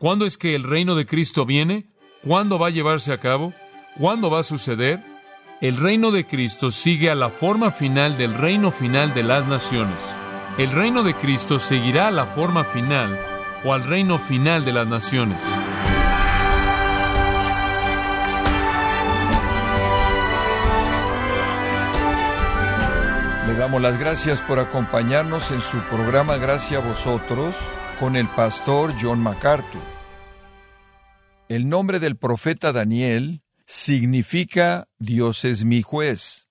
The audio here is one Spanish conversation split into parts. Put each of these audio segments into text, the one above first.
¿Cuándo es que el reino de Cristo viene? ¿Cuándo va a llevarse a cabo? ¿Cuándo va a suceder? El reino de Cristo sigue a la forma final del reino final de las naciones. El reino de Cristo seguirá a la forma final o al reino final de las naciones. Le damos las gracias por acompañarnos en su programa Gracia a vosotros con el pastor John MacArthur. El nombre del profeta Daniel significa Dios es mi juez.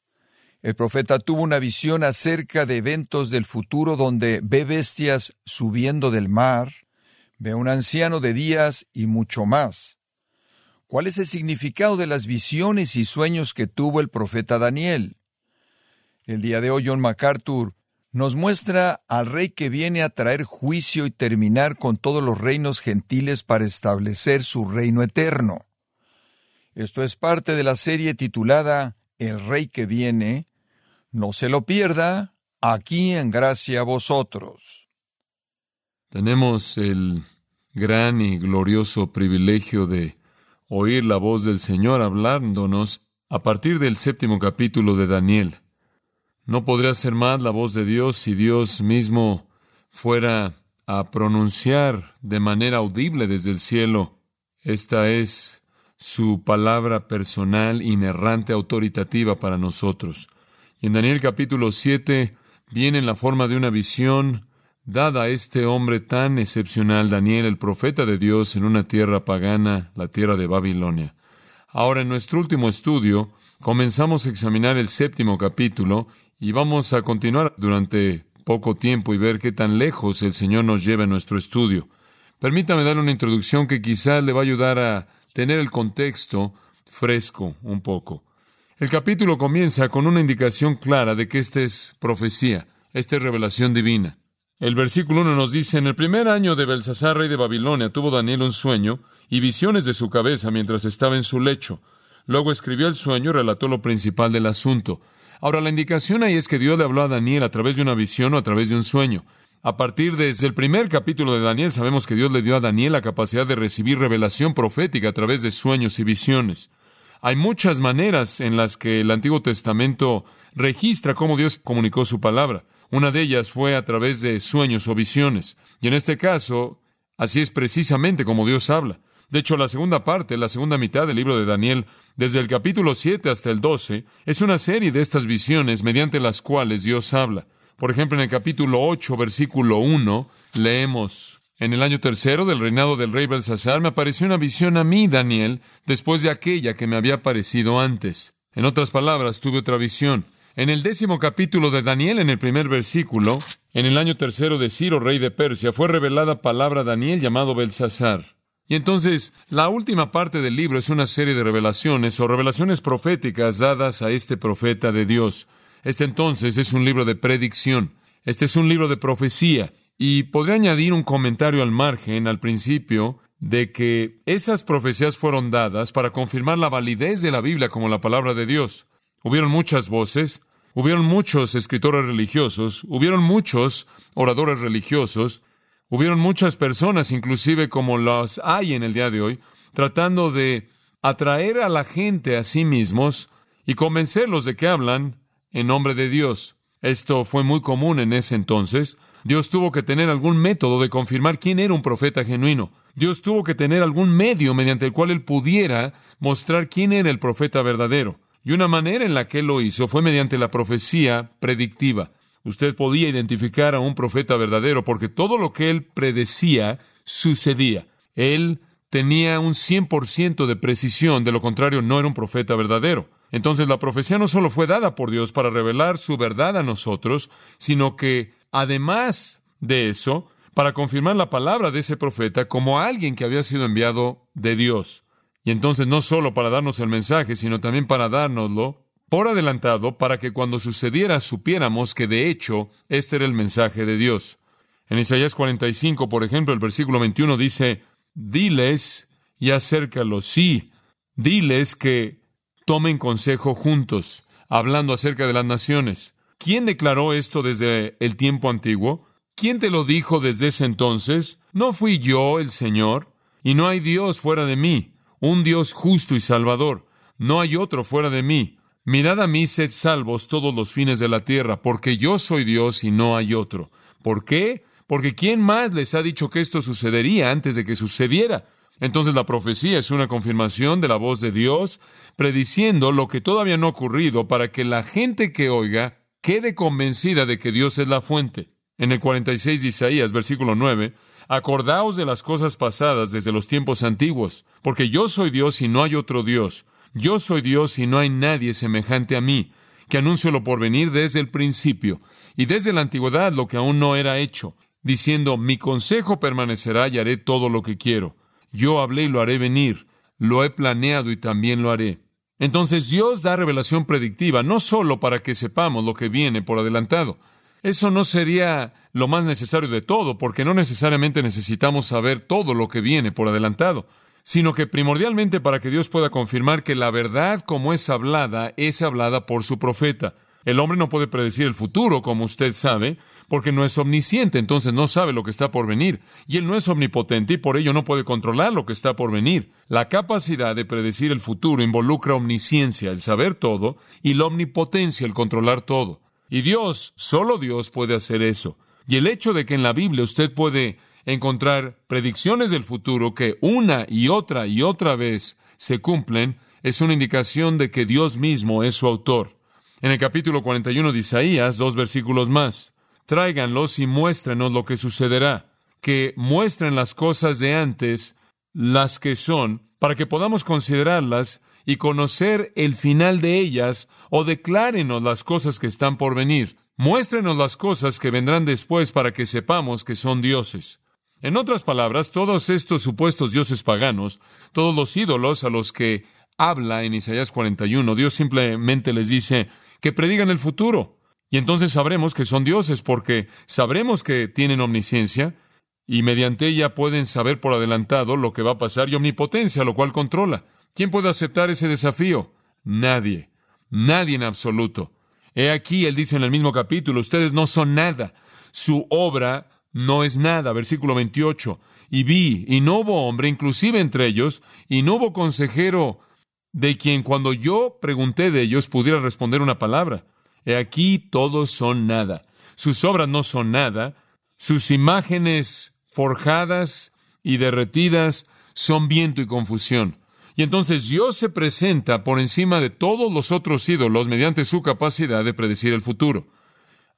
El profeta tuvo una visión acerca de eventos del futuro donde ve bestias subiendo del mar, ve un anciano de días y mucho más. ¿Cuál es el significado de las visiones y sueños que tuvo el profeta Daniel? El día de hoy John MacArthur nos muestra al rey que viene a traer juicio y terminar con todos los reinos gentiles para establecer su reino eterno. Esto es parte de la serie titulada El rey que viene. No se lo pierda, aquí en gracia a vosotros. Tenemos el gran y glorioso privilegio de oír la voz del Señor hablándonos a partir del séptimo capítulo de Daniel. No podría ser más la voz de Dios si Dios mismo fuera a pronunciar de manera audible desde el cielo. Esta es su palabra personal, inerrante, autoritativa para nosotros. Y en Daniel capítulo 7 viene en la forma de una visión dada a este hombre tan excepcional, Daniel, el profeta de Dios, en una tierra pagana, la tierra de Babilonia. Ahora, en nuestro último estudio, comenzamos a examinar el séptimo capítulo y vamos a continuar durante poco tiempo y ver qué tan lejos el Señor nos lleva en nuestro estudio. Permítame dar una introducción que quizás le va a ayudar a tener el contexto fresco un poco. El capítulo comienza con una indicación clara de que esta es profecía, esta es revelación divina. El versículo 1 nos dice, en el primer año de Belsasar, rey de Babilonia, tuvo Daniel un sueño y visiones de su cabeza mientras estaba en su lecho. Luego escribió el sueño y relató lo principal del asunto. Ahora, la indicación ahí es que Dios le habló a Daniel a través de una visión o a través de un sueño. A partir desde el primer capítulo de Daniel sabemos que Dios le dio a Daniel la capacidad de recibir revelación profética a través de sueños y visiones. Hay muchas maneras en las que el Antiguo Testamento registra cómo Dios comunicó su palabra. Una de ellas fue a través de sueños o visiones. Y en este caso, así es precisamente como Dios habla. De hecho, la segunda parte, la segunda mitad del libro de Daniel, desde el capítulo 7 hasta el 12, es una serie de estas visiones mediante las cuales Dios habla. Por ejemplo, en el capítulo 8, versículo 1, leemos, En el año tercero del reinado del rey Belsasar me apareció una visión a mí, Daniel, después de aquella que me había aparecido antes. En otras palabras, tuve otra visión. En el décimo capítulo de Daniel, en el primer versículo, en el año tercero de Ciro, rey de Persia, fue revelada palabra a Daniel llamado Belsasar. Y entonces, la última parte del libro es una serie de revelaciones o revelaciones proféticas dadas a este profeta de Dios. Este entonces es un libro de predicción. Este es un libro de profecía. Y podría añadir un comentario al margen, al principio, de que esas profecías fueron dadas para confirmar la validez de la Biblia como la palabra de Dios. Hubieron muchas voces, hubieron muchos escritores religiosos, hubieron muchos oradores religiosos, Hubieron muchas personas, inclusive como las hay en el día de hoy, tratando de atraer a la gente a sí mismos y convencerlos de que hablan en nombre de Dios. Esto fue muy común en ese entonces. Dios tuvo que tener algún método de confirmar quién era un profeta genuino. Dios tuvo que tener algún medio mediante el cual él pudiera mostrar quién era el profeta verdadero. Y una manera en la que él lo hizo fue mediante la profecía predictiva. Usted podía identificar a un profeta verdadero porque todo lo que él predecía sucedía. Él tenía un 100% de precisión, de lo contrario no era un profeta verdadero. Entonces la profecía no solo fue dada por Dios para revelar su verdad a nosotros, sino que además de eso, para confirmar la palabra de ese profeta como alguien que había sido enviado de Dios. Y entonces no solo para darnos el mensaje, sino también para dárnoslo por adelantado para que cuando sucediera supiéramos que de hecho este era el mensaje de Dios. En Isaías 45, por ejemplo, el versículo 21 dice, diles y acércalos, sí, diles que tomen consejo juntos, hablando acerca de las naciones. ¿Quién declaró esto desde el tiempo antiguo? ¿Quién te lo dijo desde ese entonces? ¿No fui yo el Señor? y no hay Dios fuera de mí, un Dios justo y salvador. No hay otro fuera de mí. Mirad a mí, sed salvos todos los fines de la tierra, porque yo soy Dios y no hay otro. ¿Por qué? Porque ¿quién más les ha dicho que esto sucedería antes de que sucediera? Entonces la profecía es una confirmación de la voz de Dios, prediciendo lo que todavía no ha ocurrido para que la gente que oiga quede convencida de que Dios es la fuente. En el 46 de Isaías, versículo 9, acordaos de las cosas pasadas desde los tiempos antiguos, porque yo soy Dios y no hay otro Dios. Yo soy Dios y no hay nadie semejante a mí, que anuncio lo por venir desde el principio y desde la antigüedad lo que aún no era hecho, diciendo, mi consejo permanecerá y haré todo lo que quiero. Yo hablé y lo haré venir, lo he planeado y también lo haré. Entonces Dios da revelación predictiva, no solo para que sepamos lo que viene por adelantado. Eso no sería lo más necesario de todo, porque no necesariamente necesitamos saber todo lo que viene por adelantado sino que primordialmente para que Dios pueda confirmar que la verdad como es hablada es hablada por su profeta. El hombre no puede predecir el futuro, como usted sabe, porque no es omnisciente, entonces no sabe lo que está por venir. Y él no es omnipotente y por ello no puede controlar lo que está por venir. La capacidad de predecir el futuro involucra omnisciencia, el saber todo, y la omnipotencia, el controlar todo. Y Dios, solo Dios puede hacer eso. Y el hecho de que en la Biblia usted puede encontrar predicciones del futuro que una y otra y otra vez se cumplen, es una indicación de que Dios mismo es su autor. En el capítulo 41 de Isaías, dos versículos más, tráiganlos y muéstrenos lo que sucederá, que muestren las cosas de antes, las que son, para que podamos considerarlas y conocer el final de ellas, o declárenos las cosas que están por venir. Muéstrenos las cosas que vendrán después para que sepamos que son dioses. En otras palabras, todos estos supuestos dioses paganos, todos los ídolos a los que habla en Isaías 41, Dios simplemente les dice que predigan el futuro. Y entonces sabremos que son dioses porque sabremos que tienen omnisciencia y mediante ella pueden saber por adelantado lo que va a pasar y omnipotencia, lo cual controla. ¿Quién puede aceptar ese desafío? Nadie. Nadie en absoluto. He aquí, él dice en el mismo capítulo, ustedes no son nada. Su obra no es nada. Versículo 28. Y vi, y no hubo hombre, inclusive entre ellos, y no hubo consejero de quien cuando yo pregunté de ellos pudiera responder una palabra. He aquí todos son nada. Sus obras no son nada. Sus imágenes forjadas y derretidas son viento y confusión. Y entonces Dios se presenta por encima de todos los otros ídolos mediante su capacidad de predecir el futuro.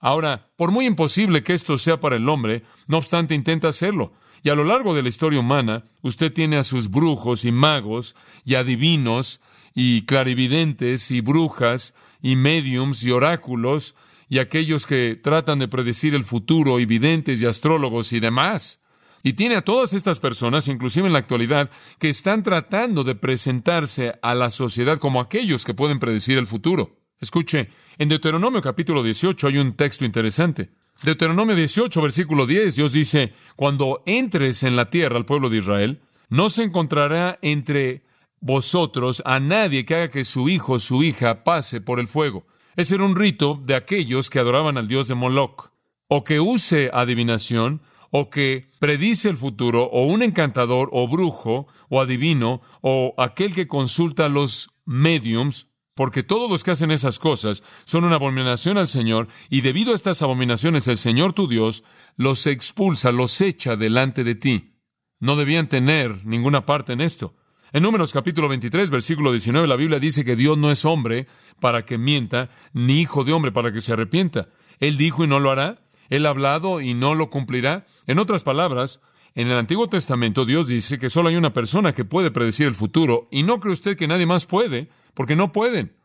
Ahora, por muy imposible que esto sea para el hombre, no obstante intenta hacerlo. Y a lo largo de la historia humana, usted tiene a sus brujos y magos y adivinos y clarividentes y brujas y mediums y oráculos y aquellos que tratan de predecir el futuro y videntes y astrólogos y demás. Y tiene a todas estas personas, inclusive en la actualidad, que están tratando de presentarse a la sociedad como aquellos que pueden predecir el futuro. Escuche, en Deuteronomio capítulo 18 hay un texto interesante. Deuteronomio 18, versículo 10, Dios dice, cuando entres en la tierra al pueblo de Israel, no se encontrará entre vosotros a nadie que haga que su hijo o su hija pase por el fuego. Ese era un rito de aquellos que adoraban al dios de Moloch, o que use adivinación, o que predice el futuro, o un encantador, o brujo, o adivino, o aquel que consulta los mediums, porque todos los que hacen esas cosas son una abominación al Señor, y debido a estas abominaciones el Señor tu Dios los expulsa, los echa delante de ti. No debían tener ninguna parte en esto. En Números capítulo 23, versículo 19, la Biblia dice que Dios no es hombre para que mienta, ni hijo de hombre para que se arrepienta. Él dijo y no lo hará. Él ha hablado y no lo cumplirá. En otras palabras, en el Antiguo Testamento Dios dice que solo hay una persona que puede predecir el futuro, y no cree usted que nadie más puede porque no pueden.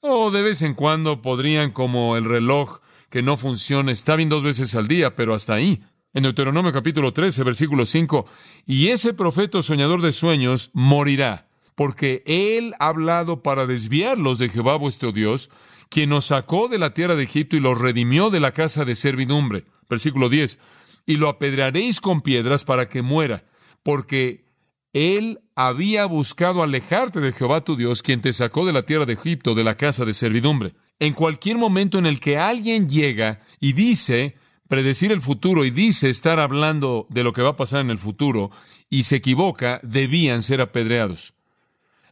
O de vez en cuando podrían, como el reloj que no funciona, está bien dos veces al día, pero hasta ahí. En Deuteronomio capítulo 13, versículo 5, y ese profeta soñador de sueños morirá, porque él ha hablado para desviarlos de Jehová vuestro Dios, quien nos sacó de la tierra de Egipto y los redimió de la casa de servidumbre. Versículo 10, y lo apedrearéis con piedras para que muera, porque él había buscado alejarte de Jehová tu Dios, quien te sacó de la tierra de Egipto, de la casa de servidumbre. En cualquier momento en el que alguien llega y dice, predecir el futuro y dice estar hablando de lo que va a pasar en el futuro y se equivoca, debían ser apedreados.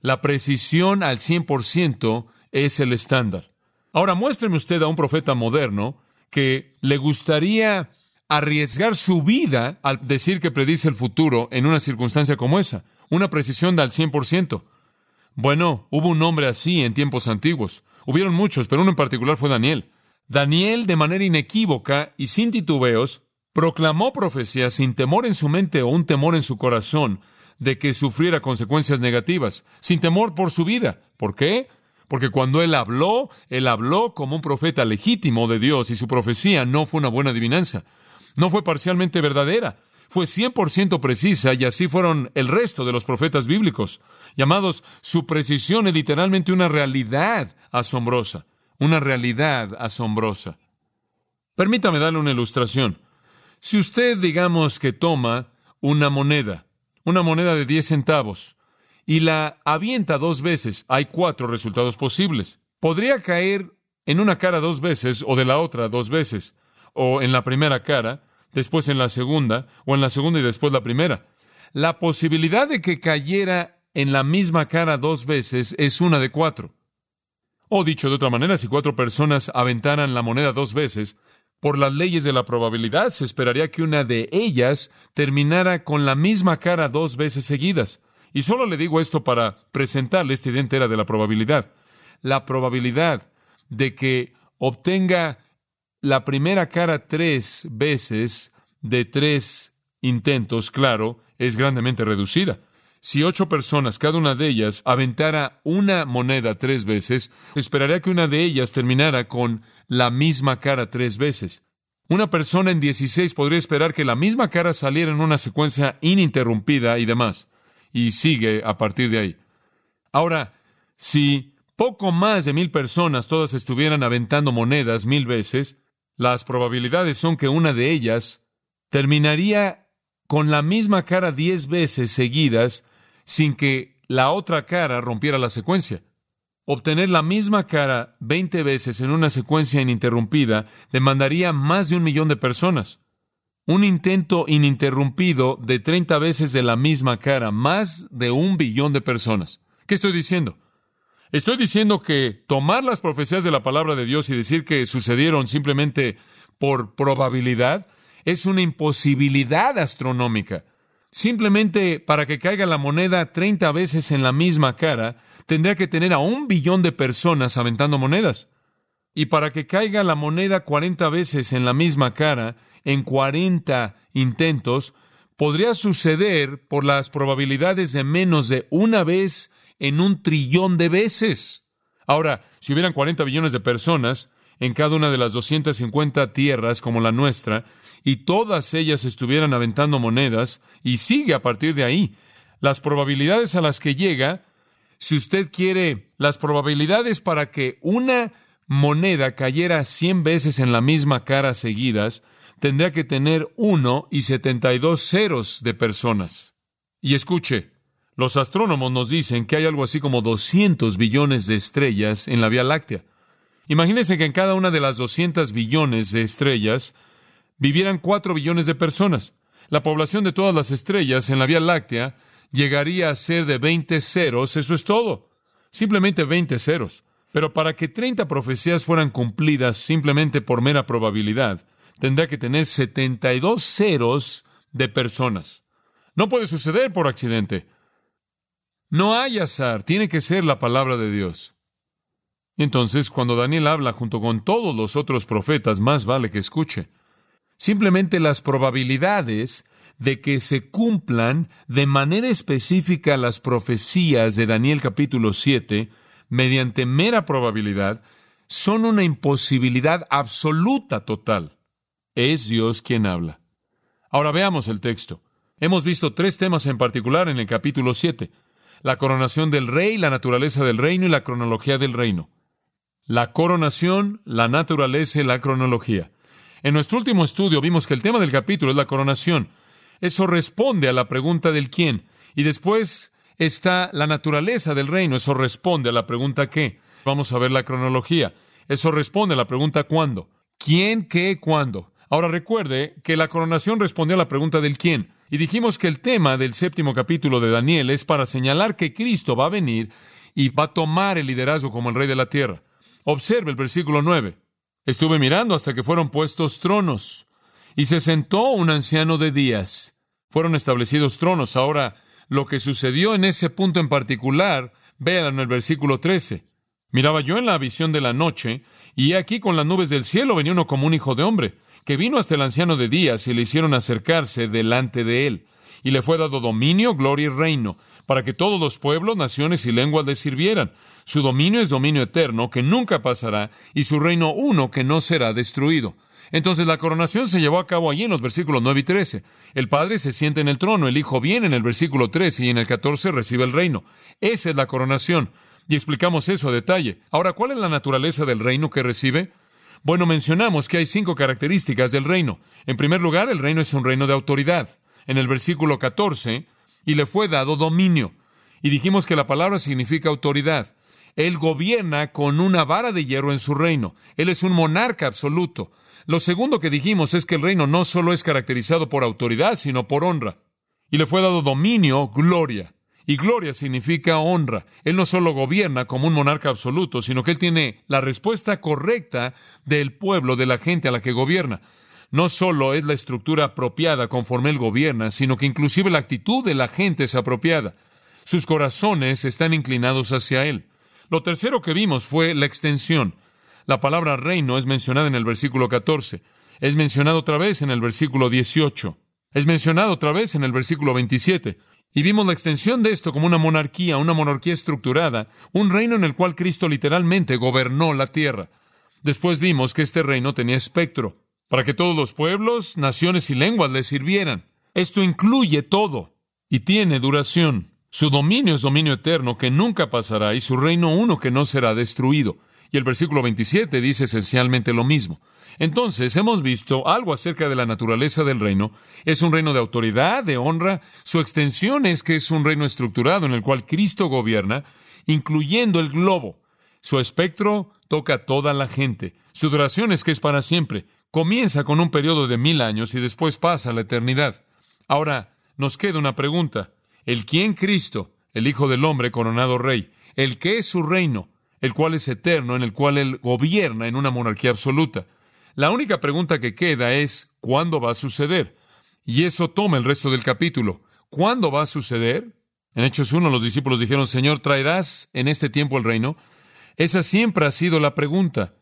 La precisión al 100% es el estándar. Ahora muéstreme usted a un profeta moderno que le gustaría arriesgar su vida al decir que predice el futuro en una circunstancia como esa, una precisión del 100%. Bueno, hubo un hombre así en tiempos antiguos. Hubieron muchos, pero uno en particular fue Daniel. Daniel, de manera inequívoca y sin titubeos, proclamó profecías sin temor en su mente o un temor en su corazón de que sufriera consecuencias negativas, sin temor por su vida. ¿Por qué? Porque cuando él habló, él habló como un profeta legítimo de Dios y su profecía no fue una buena adivinanza, no fue parcialmente verdadera, fue 100% precisa y así fueron el resto de los profetas bíblicos, llamados su precisión es literalmente una realidad asombrosa una realidad asombrosa. Permítame darle una ilustración. Si usted, digamos, que toma una moneda, una moneda de 10 centavos, y la avienta dos veces, hay cuatro resultados posibles. Podría caer en una cara dos veces o de la otra dos veces, o en la primera cara, después en la segunda, o en la segunda y después la primera. La posibilidad de que cayera en la misma cara dos veces es una de cuatro. O dicho de otra manera, si cuatro personas aventaran la moneda dos veces, por las leyes de la probabilidad se esperaría que una de ellas terminara con la misma cara dos veces seguidas. Y solo le digo esto para presentarle esta idea entera de la probabilidad. La probabilidad de que obtenga la primera cara tres veces de tres intentos, claro, es grandemente reducida. Si ocho personas, cada una de ellas, aventara una moneda tres veces, esperaría que una de ellas terminara con la misma cara tres veces. Una persona en dieciséis podría esperar que la misma cara saliera en una secuencia ininterrumpida y demás. Y sigue a partir de ahí. Ahora, si poco más de mil personas todas estuvieran aventando monedas mil veces, las probabilidades son que una de ellas terminaría con la misma cara diez veces seguidas sin que la otra cara rompiera la secuencia. Obtener la misma cara veinte veces en una secuencia ininterrumpida demandaría más de un millón de personas. Un intento ininterrumpido de treinta veces de la misma cara, más de un billón de personas. ¿Qué estoy diciendo? Estoy diciendo que tomar las profecías de la palabra de Dios y decir que sucedieron simplemente por probabilidad es una imposibilidad astronómica. Simplemente para que caiga la moneda 30 veces en la misma cara, tendría que tener a un billón de personas aventando monedas. Y para que caiga la moneda 40 veces en la misma cara, en 40 intentos, podría suceder por las probabilidades de menos de una vez en un trillón de veces. Ahora, si hubieran 40 billones de personas en cada una de las 250 tierras como la nuestra, y todas ellas estuvieran aventando monedas, y sigue a partir de ahí. Las probabilidades a las que llega, si usted quiere, las probabilidades para que una moneda cayera cien veces en la misma cara seguidas, tendría que tener uno y setenta y dos ceros de personas. Y escuche, los astrónomos nos dicen que hay algo así como 200 billones de estrellas en la Vía Láctea. Imagínense que en cada una de las 200 billones de estrellas vivieran cuatro billones de personas. La población de todas las estrellas en la Vía Láctea llegaría a ser de 20 ceros, eso es todo. Simplemente 20 ceros. Pero para que 30 profecías fueran cumplidas simplemente por mera probabilidad, tendría que tener 72 ceros de personas. No puede suceder por accidente. No hay azar, tiene que ser la palabra de Dios. Entonces, cuando Daniel habla junto con todos los otros profetas, más vale que escuche. Simplemente las probabilidades de que se cumplan de manera específica las profecías de Daniel capítulo 7, mediante mera probabilidad, son una imposibilidad absoluta total. Es Dios quien habla. Ahora veamos el texto. Hemos visto tres temas en particular en el capítulo 7. La coronación del rey, la naturaleza del reino y la cronología del reino. La coronación, la naturaleza y la cronología. En nuestro último estudio vimos que el tema del capítulo es la coronación. Eso responde a la pregunta del quién. Y después está la naturaleza del reino. Eso responde a la pregunta qué. Vamos a ver la cronología. Eso responde a la pregunta cuándo. ¿Quién, qué, cuándo? Ahora recuerde que la coronación respondió a la pregunta del quién. Y dijimos que el tema del séptimo capítulo de Daniel es para señalar que Cristo va a venir y va a tomar el liderazgo como el rey de la tierra. Observe el versículo 9. Estuve mirando hasta que fueron puestos tronos y se sentó un anciano de días. Fueron establecidos tronos. Ahora, lo que sucedió en ese punto en particular, véanlo en el versículo 13. Miraba yo en la visión de la noche, y aquí con las nubes del cielo venía uno como un hijo de hombre que vino hasta el anciano de días y le hicieron acercarse delante de él. Y le fue dado dominio, gloria y reino, para que todos los pueblos, naciones y lenguas le sirvieran. Su dominio es dominio eterno, que nunca pasará, y su reino uno, que no será destruido. Entonces la coronación se llevó a cabo allí en los versículos 9 y 13. El Padre se siente en el trono, el Hijo viene en el versículo 13 y en el 14 recibe el reino. Esa es la coronación. Y explicamos eso a detalle. Ahora, ¿cuál es la naturaleza del reino que recibe? Bueno, mencionamos que hay cinco características del reino. En primer lugar, el reino es un reino de autoridad. En el versículo 14, y le fue dado dominio. Y dijimos que la palabra significa autoridad. Él gobierna con una vara de hierro en su reino. Él es un monarca absoluto. Lo segundo que dijimos es que el reino no solo es caracterizado por autoridad, sino por honra. Y le fue dado dominio, gloria. Y gloria significa honra. Él no solo gobierna como un monarca absoluto, sino que él tiene la respuesta correcta del pueblo, de la gente a la que gobierna. No solo es la estructura apropiada conforme él gobierna, sino que inclusive la actitud de la gente es apropiada. Sus corazones están inclinados hacia él. Lo tercero que vimos fue la extensión. La palabra reino es mencionada en el versículo 14. Es mencionada otra vez en el versículo 18. Es mencionado otra vez en el versículo 27. Y vimos la extensión de esto como una monarquía, una monarquía estructurada, un reino en el cual Cristo literalmente gobernó la tierra. Después vimos que este reino tenía espectro, para que todos los pueblos, naciones y lenguas le sirvieran. Esto incluye todo y tiene duración. Su dominio es dominio eterno que nunca pasará y su reino uno que no será destruido. Y el versículo 27 dice esencialmente lo mismo. Entonces, hemos visto algo acerca de la naturaleza del reino. Es un reino de autoridad, de honra. Su extensión es que es un reino estructurado en el cual Cristo gobierna, incluyendo el globo. Su espectro toca a toda la gente. Su duración es que es para siempre. Comienza con un periodo de mil años y después pasa a la eternidad. Ahora, nos queda una pregunta. ¿El quién Cristo, el Hijo del Hombre coronado Rey? ¿El qué es su reino? El cual es eterno, en el cual Él gobierna en una monarquía absoluta. La única pregunta que queda es ¿cuándo va a suceder? Y eso toma el resto del capítulo. ¿Cuándo va a suceder? En Hechos 1 los discípulos dijeron, Señor, ¿traerás en este tiempo el reino? Esa siempre ha sido la pregunta.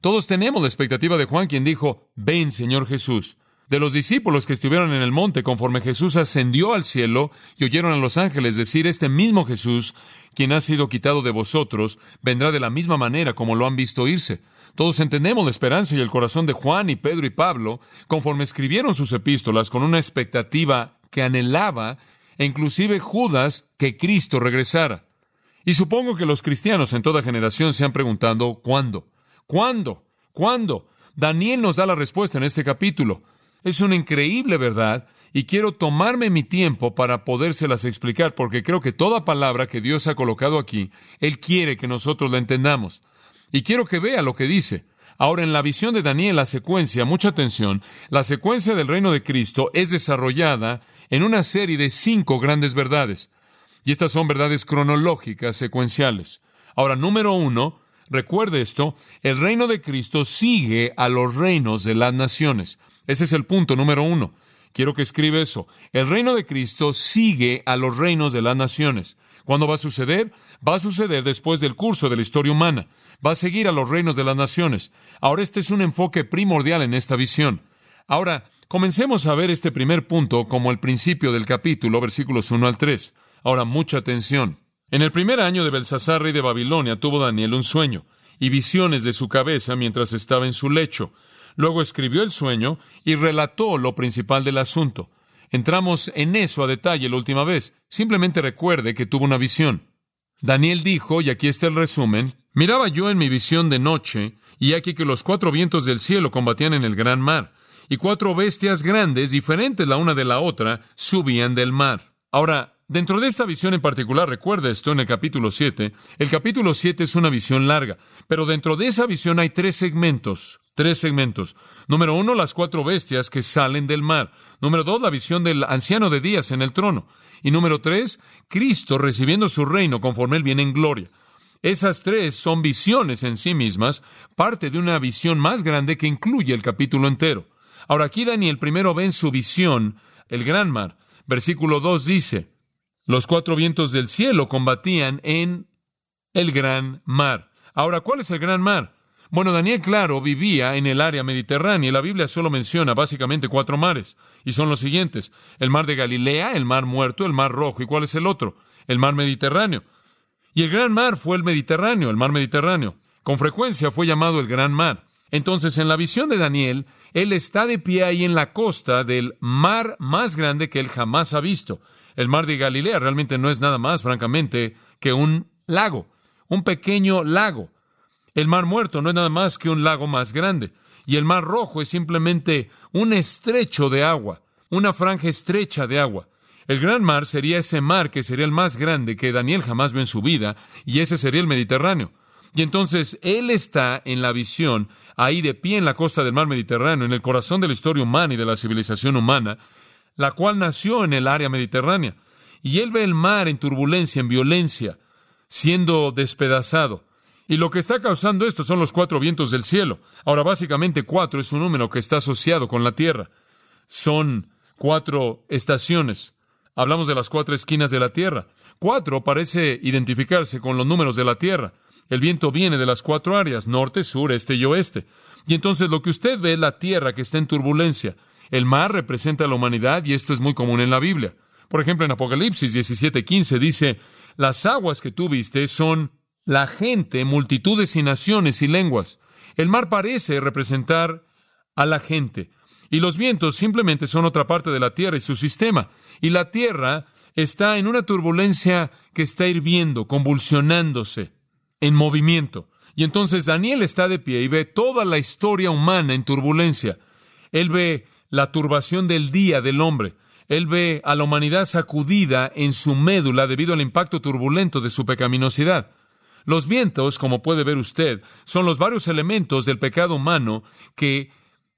Todos tenemos la expectativa de Juan, quien dijo, Ven, Señor Jesús de los discípulos que estuvieron en el monte conforme Jesús ascendió al cielo y oyeron a los ángeles decir, este mismo Jesús, quien ha sido quitado de vosotros, vendrá de la misma manera como lo han visto irse. Todos entendemos la esperanza y el corazón de Juan y Pedro y Pablo, conforme escribieron sus epístolas con una expectativa que anhelaba, e inclusive Judas, que Cristo regresara. Y supongo que los cristianos en toda generación se han preguntado, ¿cuándo? ¿Cuándo? ¿Cuándo? Daniel nos da la respuesta en este capítulo. Es una increíble verdad y quiero tomarme mi tiempo para podérselas explicar porque creo que toda palabra que Dios ha colocado aquí, Él quiere que nosotros la entendamos. Y quiero que vea lo que dice. Ahora, en la visión de Daniel, la secuencia, mucha atención, la secuencia del reino de Cristo es desarrollada en una serie de cinco grandes verdades. Y estas son verdades cronológicas, secuenciales. Ahora, número uno, recuerde esto, el reino de Cristo sigue a los reinos de las naciones. Ese es el punto número uno. Quiero que escriba eso. El reino de Cristo sigue a los reinos de las naciones. ¿Cuándo va a suceder? Va a suceder después del curso de la historia humana. Va a seguir a los reinos de las naciones. Ahora este es un enfoque primordial en esta visión. Ahora, comencemos a ver este primer punto como el principio del capítulo, versículos 1 al 3. Ahora, mucha atención. En el primer año de Belsasar, rey de Babilonia, tuvo Daniel un sueño y visiones de su cabeza mientras estaba en su lecho. Luego escribió el sueño y relató lo principal del asunto. Entramos en eso a detalle la última vez. Simplemente recuerde que tuvo una visión. Daniel dijo, y aquí está el resumen, miraba yo en mi visión de noche, y aquí que los cuatro vientos del cielo combatían en el gran mar, y cuatro bestias grandes, diferentes la una de la otra, subían del mar. Ahora, dentro de esta visión en particular, recuerde esto en el capítulo 7, el capítulo 7 es una visión larga, pero dentro de esa visión hay tres segmentos Tres segmentos. Número uno, las cuatro bestias que salen del mar. Número dos, la visión del anciano de días en el trono. Y número tres, Cristo recibiendo su reino conforme él viene en gloria. Esas tres son visiones en sí mismas, parte de una visión más grande que incluye el capítulo entero. Ahora aquí Daniel primero ve en su visión el gran mar. Versículo 2 dice, los cuatro vientos del cielo combatían en el gran mar. Ahora, ¿cuál es el gran mar? Bueno, Daniel, claro, vivía en el área mediterránea y la Biblia solo menciona básicamente cuatro mares, y son los siguientes. El mar de Galilea, el mar muerto, el mar rojo, ¿y cuál es el otro? El mar Mediterráneo. Y el gran mar fue el Mediterráneo, el mar Mediterráneo. Con frecuencia fue llamado el gran mar. Entonces, en la visión de Daniel, él está de pie ahí en la costa del mar más grande que él jamás ha visto. El mar de Galilea realmente no es nada más, francamente, que un lago, un pequeño lago. El mar muerto no es nada más que un lago más grande. Y el mar rojo es simplemente un estrecho de agua, una franja estrecha de agua. El gran mar sería ese mar que sería el más grande que Daniel jamás ve en su vida, y ese sería el Mediterráneo. Y entonces él está en la visión, ahí de pie en la costa del mar Mediterráneo, en el corazón de la historia humana y de la civilización humana, la cual nació en el área mediterránea. Y él ve el mar en turbulencia, en violencia, siendo despedazado. Y lo que está causando esto son los cuatro vientos del cielo. Ahora, básicamente cuatro es un número que está asociado con la tierra. Son cuatro estaciones. Hablamos de las cuatro esquinas de la tierra. Cuatro parece identificarse con los números de la tierra. El viento viene de las cuatro áreas, norte, sur, este y oeste. Y entonces lo que usted ve es la tierra que está en turbulencia. El mar representa a la humanidad y esto es muy común en la Biblia. Por ejemplo, en Apocalipsis 17:15 dice, las aguas que tú viste son la gente, multitudes y naciones y lenguas. El mar parece representar a la gente. Y los vientos simplemente son otra parte de la tierra y su sistema. Y la tierra está en una turbulencia que está hirviendo, convulsionándose en movimiento. Y entonces Daniel está de pie y ve toda la historia humana en turbulencia. Él ve la turbación del día del hombre. Él ve a la humanidad sacudida en su médula debido al impacto turbulento de su pecaminosidad. Los vientos, como puede ver usted, son los varios elementos del pecado humano que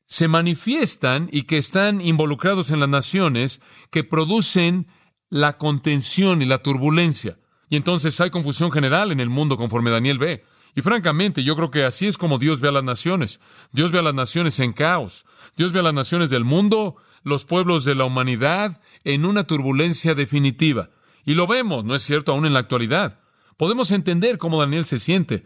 se manifiestan y que están involucrados en las naciones que producen la contención y la turbulencia. Y entonces hay confusión general en el mundo conforme Daniel ve. Y francamente, yo creo que así es como Dios ve a las naciones. Dios ve a las naciones en caos. Dios ve a las naciones del mundo, los pueblos de la humanidad, en una turbulencia definitiva. Y lo vemos, ¿no es cierto?, aún en la actualidad. Podemos entender cómo Daniel se siente,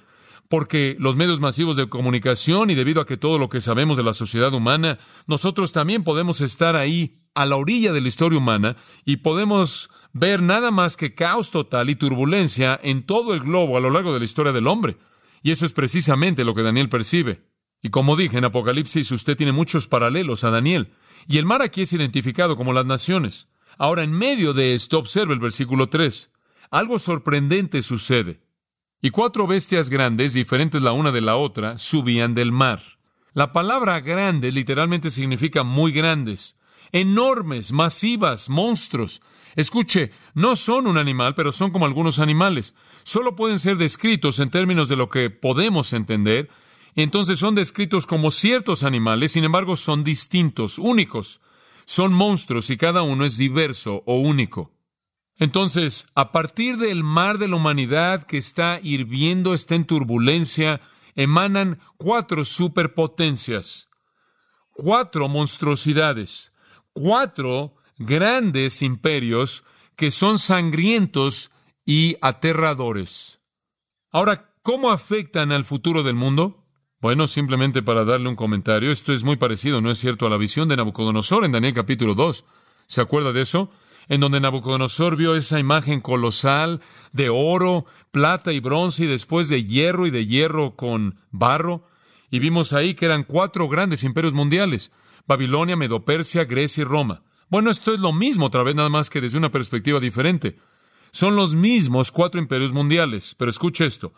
porque los medios masivos de comunicación y debido a que todo lo que sabemos de la sociedad humana, nosotros también podemos estar ahí a la orilla de la historia humana y podemos ver nada más que caos total y turbulencia en todo el globo a lo largo de la historia del hombre. Y eso es precisamente lo que Daniel percibe. Y como dije en Apocalipsis, usted tiene muchos paralelos a Daniel. Y el mar aquí es identificado como las naciones. Ahora, en medio de esto, observa el versículo 3. Algo sorprendente sucede. Y cuatro bestias grandes, diferentes la una de la otra, subían del mar. La palabra grande literalmente significa muy grandes, enormes, masivas, monstruos. Escuche, no son un animal, pero son como algunos animales. Solo pueden ser descritos en términos de lo que podemos entender. Entonces son descritos como ciertos animales, sin embargo son distintos, únicos. Son monstruos y cada uno es diverso o único. Entonces, a partir del mar de la humanidad que está hirviendo, está en turbulencia, emanan cuatro superpotencias, cuatro monstruosidades, cuatro grandes imperios que son sangrientos y aterradores. Ahora, ¿cómo afectan al futuro del mundo? Bueno, simplemente para darle un comentario, esto es muy parecido, ¿no es cierto?, a la visión de Nabucodonosor en Daniel capítulo 2. ¿Se acuerda de eso? En donde Nabucodonosor vio esa imagen colosal de oro, plata y bronce y después de hierro y de hierro con barro. Y vimos ahí que eran cuatro grandes imperios mundiales, Babilonia, Medopersia, Grecia y Roma. Bueno, esto es lo mismo otra vez, nada más que desde una perspectiva diferente. Son los mismos cuatro imperios mundiales, pero escuche esto.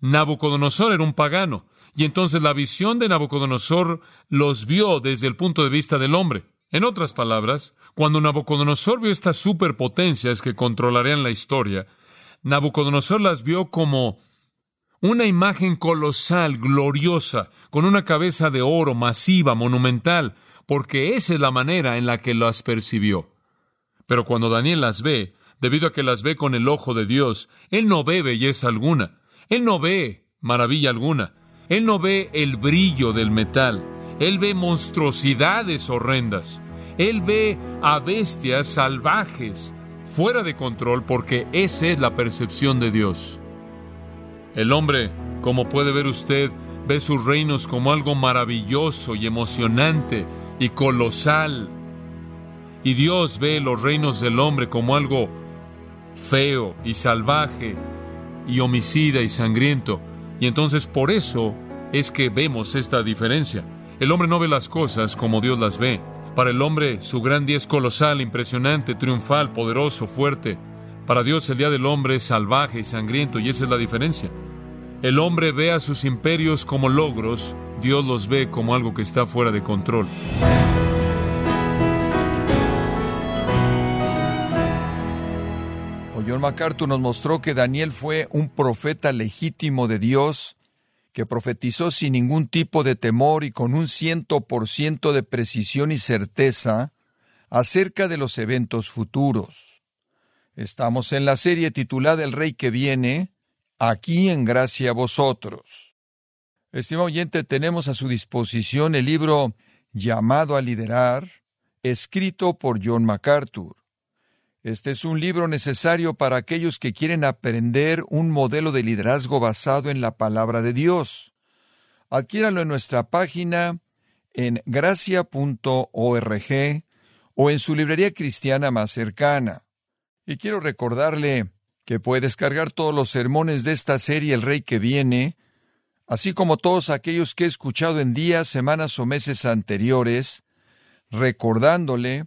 Nabucodonosor era un pagano, y entonces la visión de Nabucodonosor los vio desde el punto de vista del hombre. En otras palabras, cuando Nabucodonosor vio estas superpotencias que controlarían la historia, Nabucodonosor las vio como una imagen colosal, gloriosa, con una cabeza de oro masiva, monumental, porque esa es la manera en la que las percibió. Pero cuando Daniel las ve, debido a que las ve con el ojo de Dios, él no ve belleza alguna, él no ve maravilla alguna, él no ve el brillo del metal, él ve monstruosidades horrendas, él ve a bestias salvajes, fuera de control, porque esa es la percepción de Dios. El hombre, como puede ver usted, ve sus reinos como algo maravilloso y emocionante y colosal. Y Dios ve los reinos del hombre como algo feo y salvaje y homicida y sangriento. Y entonces por eso es que vemos esta diferencia. El hombre no ve las cosas como Dios las ve. Para el hombre su gran día es colosal, impresionante, triunfal, poderoso, fuerte. Para Dios el día del hombre es salvaje y sangriento y esa es la diferencia. El hombre ve a sus imperios como logros, Dios los ve como algo que está fuera de control. John MacArthur nos mostró que Daniel fue un profeta legítimo de Dios, que profetizó sin ningún tipo de temor y con un ciento por ciento de precisión y certeza acerca de los eventos futuros. Estamos en la serie titulada El Rey que viene, aquí en gracia a vosotros. Estimado oyente, tenemos a su disposición el libro Llamado a Liderar, escrito por John MacArthur. Este es un libro necesario para aquellos que quieren aprender un modelo de liderazgo basado en la palabra de Dios. Adquiéralo en nuestra página en gracia.org o en su librería cristiana más cercana. Y quiero recordarle que puede descargar todos los sermones de esta serie El Rey que viene, así como todos aquellos que he escuchado en días, semanas o meses anteriores, recordándole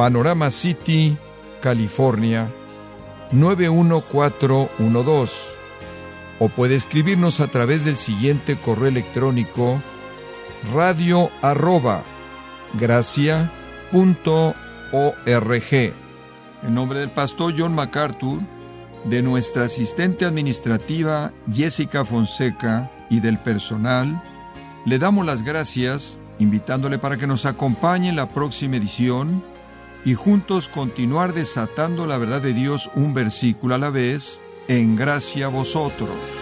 Panorama City, California 91412. O puede escribirnos a través del siguiente correo electrónico radio arroba en nombre del pastor John MacArthur, de nuestra asistente administrativa Jessica Fonseca y del personal, le damos las gracias invitándole para que nos acompañe en la próxima edición y juntos continuar desatando la verdad de Dios un versículo a la vez en gracia a vosotros.